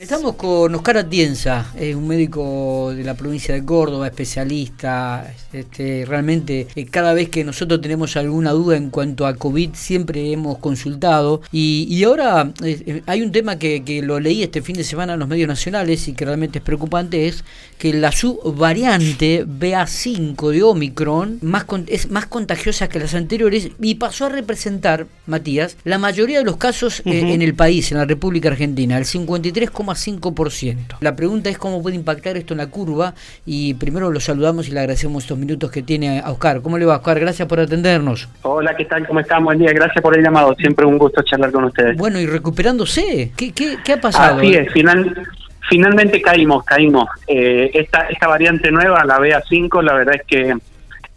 Estamos con Oscar Atienza, un médico de la provincia de Córdoba, especialista. Este, realmente, eh, cada vez que nosotros tenemos alguna duda en cuanto a COVID, siempre hemos consultado. Y, ahora eh, eh, hay un tema que, lo leí este fin de semana en los medios nacionales y que realmente es preocupante: es que la subvariante BA5 de Omicron más es más contagiosa que las anteriores y pasó a representar, Matías, la mayoría de los casos en el país, en la República Argentina, el 53, 5%. La pregunta es cómo puede impactar esto en la curva y primero lo saludamos y le agradecemos estos minutos que tiene a Oscar. ¿Cómo le va, Oscar? Gracias por atendernos. Hola, ¿qué tal? ¿Cómo están? Buen día. Gracias por el llamado. Siempre un gusto charlar con ustedes. Bueno, y recuperándose. ¿Qué, qué, ha pasado? Así es, final, finalmente caímos, caímos. Eh, esta, esta variante nueva, la BA5, la verdad es que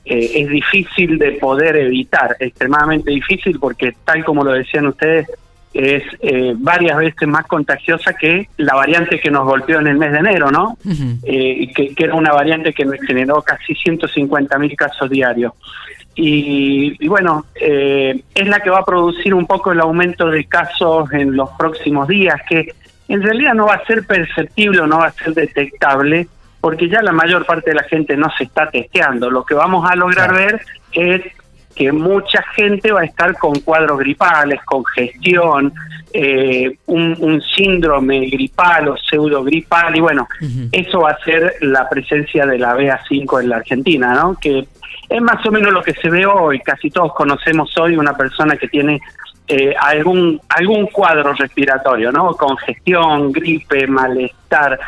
eh, es difícil de poder evitar, extremadamente difícil porque tal como lo decían ustedes, es eh, varias veces más contagiosa que la variante que nos golpeó en el mes de enero, ¿no? eh, que, era una variante que nos generó casi 150 mil casos diarios. Y, bueno, eh, es la que va a producir un poco el aumento de casos en los próximos días, que en realidad no va a ser perceptible o no va a ser detectable, porque ya la mayor parte de la gente no se está testeando. Lo que vamos a lograr ver es que mucha gente va a estar con cuadros gripales, congestión, eh, un, síndrome gripal o pseudo gripal, y bueno, eso va a ser la presencia de la BA5 en la Argentina, ¿no? Que es más o menos lo que se ve hoy, casi todos conocemos hoy una persona que tiene eh, algún algún cuadro respiratorio, ¿no? Congestión, gripe, malestar.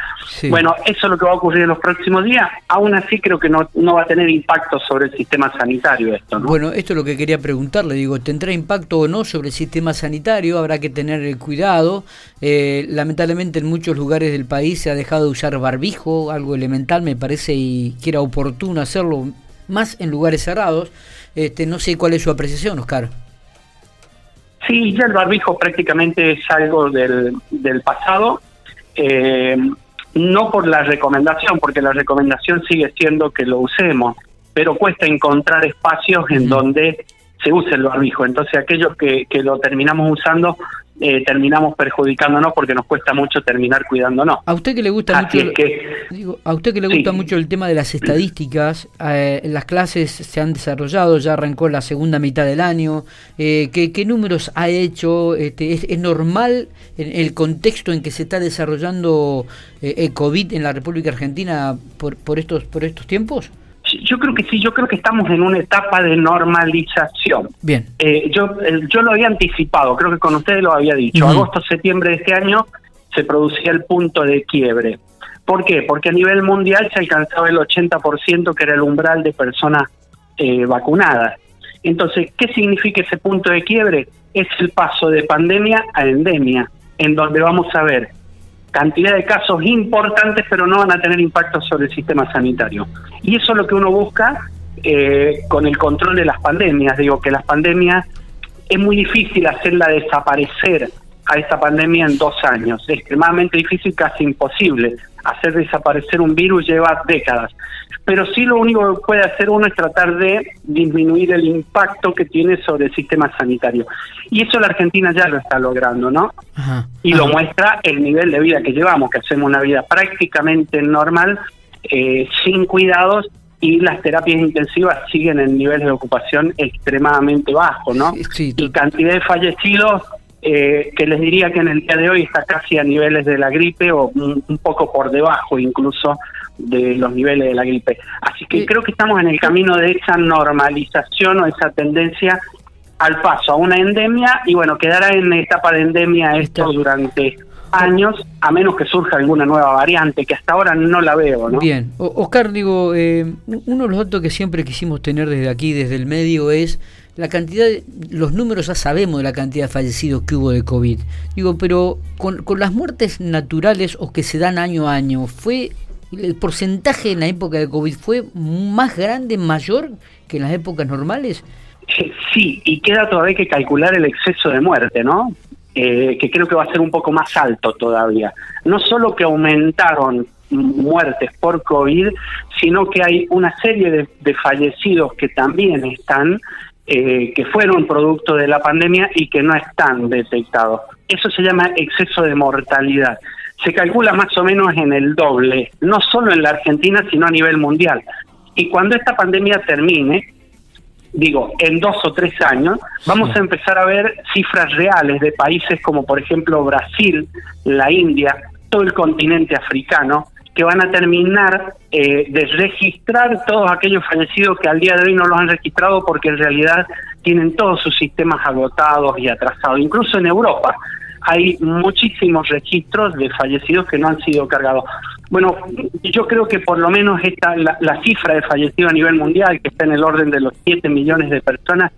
Bueno, eso es lo que va a ocurrir en los próximos días. Aún así creo que no, no va a tener impacto sobre el sistema sanitario esto, ¿no? Bueno, esto es lo que quería preguntarle. Digo, ¿tendrá impacto o no sobre el sistema sanitario? Habrá que tener cuidado. Eh, lamentablemente en muchos lugares del país se ha dejado de usar barbijo, algo elemental me parece y que era oportuno hacerlo más en lugares cerrados. Este, no sé cuál es su apreciación, Oscar. Sí, ya el barbijo prácticamente es algo del, del pasado, eh, no por la recomendación, porque la recomendación sigue siendo que lo usemos, pero cuesta encontrar espacios en donde se use el barbijo. Entonces aquellos que, que lo terminamos usando eh, terminamos perjudicándonos porque nos cuesta mucho terminar cuidándonos. A usted que le gusta mucho, digo, a usted que le gusta mucho el tema de las estadísticas, eh, las clases se han desarrollado, ya arrancó la segunda mitad del año. Eh, ¿qué, números ha hecho? Este, ¿es, normal en el contexto en que se está desarrollando el COVID en la República Argentina por, por estos por estos tiempos? Yo creo que sí, yo creo que estamos en una etapa de normalización. Bien. Eh, yo, yo lo había anticipado, creo que con ustedes lo había dicho. Agosto, septiembre de este año se producía el punto de quiebre. ¿Por qué? Porque a nivel mundial se alcanzaba el 80% que era el umbral de personas eh, vacunadas. Entonces, ¿qué significa ese punto de quiebre? Es el paso de pandemia a endemia, en donde vamos a ver cantidad de casos importantes, pero no van a tener impacto sobre el sistema sanitario. Y eso es lo que uno busca eh, con el control de las pandemias. Digo que las pandemias es muy difícil hacerla desaparecer a esta pandemia en dos años. Es extremadamente difícil, casi imposible. Hacer desaparecer un virus lleva décadas pero sí lo único que puede hacer uno es tratar de disminuir el impacto que tiene sobre el sistema sanitario. Y eso la Argentina ya lo está logrando, ¿no? y lo muestra el nivel de vida que llevamos, que hacemos una vida prácticamente normal, eh, sin cuidados, y las terapias intensivas siguen en niveles de ocupación extremadamente bajos, ¿no? y cantidad de fallecidos eh, que les diría que en el día de hoy está casi a niveles de la gripe o un poco por debajo incluso de los niveles de la gripe. Así que creo que estamos en el camino de esa normalización o esa tendencia al paso a una endemia y bueno, quedará en etapa de endemia esto durante años, a menos que surja alguna nueva variante, que hasta ahora no la veo. ¿no? Bien, Oscar, digo, eh, uno de los datos que siempre quisimos tener desde aquí, desde el medio, es la cantidad, de, los números ya sabemos de la cantidad de fallecidos que hubo de COVID. Digo, pero con, con las muertes naturales o que se dan año a año, ¿fue el porcentaje en la época de COVID fue más grande, mayor que en las épocas normales? Sí, y queda todavía que calcular el exceso de muerte, ¿no? Eh, que creo que va a ser un poco más alto todavía. No solo que aumentaron muertes por COVID, sino que hay una serie de, fallecidos que también están, eh, que fueron producto de la pandemia y que no están detectados. Eso se llama exceso de mortalidad. se calcula más o menos en el doble, no solo en la Argentina, sino a nivel mundial. Y cuando esta pandemia termine, digo, en dos o tres años, vamos a empezar a ver cifras reales de países como por ejemplo Brasil, la India, todo el continente africano, que van a terminar eh, de registrar todos aquellos fallecidos que al día de hoy no los han registrado porque en realidad tienen todos sus sistemas agotados y atrasados. Incluso en Europa hay muchísimos registros de fallecidos que no han sido cargados. Bueno, yo creo que por lo menos esta la, cifra de fallecidos a nivel mundial, que está en el orden de los 7 millones de personas,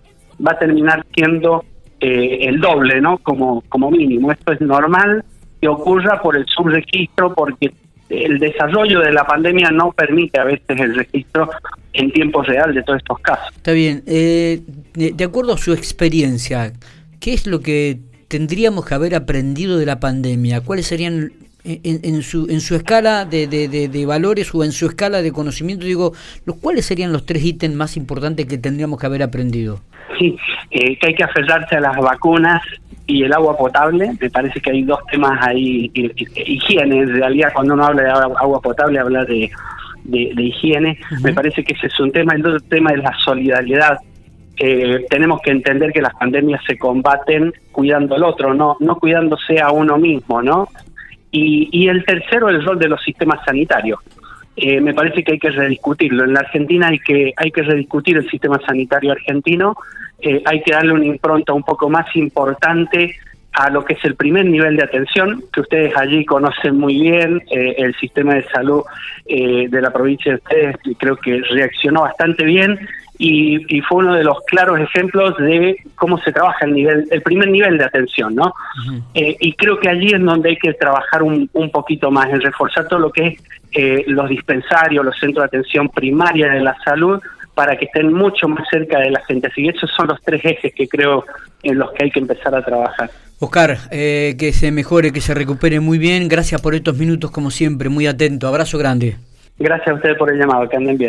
va a terminar siendo eh, el doble, ¿no? Como, como mínimo. Esto es normal que ocurra por el subregistro, porque el desarrollo de la pandemia no permite a veces el registro en tiempo real de todos estos casos. Está bien. Eh, de, acuerdo a su experiencia, ¿qué es lo que tendríamos que haber aprendido de la pandemia? ¿Cuáles serían en, su, en su escala de, de, valores o en su escala de conocimiento, digo, los cuáles serían los tres ítems más importantes que tendríamos que haber aprendido? Sí, eh, que hay que aferrarse a las vacunas y el agua potable. Me parece que hay dos temas ahí, higiene, en realidad cuando uno habla de agua potable habla de, de, higiene. Me parece que ese es un tema. El otro tema es la solidaridad. Eh, tenemos que entender que las pandemias se combaten cuidando al otro, no, no cuidándose a uno mismo, ¿no? Y, y el tercero, el rol de los sistemas sanitarios. Eh, me parece que hay que rediscutirlo. En la Argentina hay que, hay que rediscutir el sistema sanitario argentino, eh, hay que darle una impronta un poco más importante a lo que es el primer nivel de atención, que ustedes allí conocen muy bien, eh, el sistema de salud de la provincia de ustedes creo que reaccionó bastante bien y, fue uno de los claros ejemplos de cómo se trabaja el nivel, el primer nivel de atención, ¿no? Eh, y creo que allí es donde hay que trabajar un, un poquito más, en reforzar todo lo que es eh, los dispensarios, los centros de atención primaria de la salud, para que estén mucho más cerca de la gente. Así que esos son los tres ejes que creo en los que hay que empezar a trabajar. Oscar, eh, que se mejore, que se recupere muy bien. Gracias por estos minutos, como siempre, muy atento. Abrazo grande. Gracias a ustedes por el llamado, que anden bien.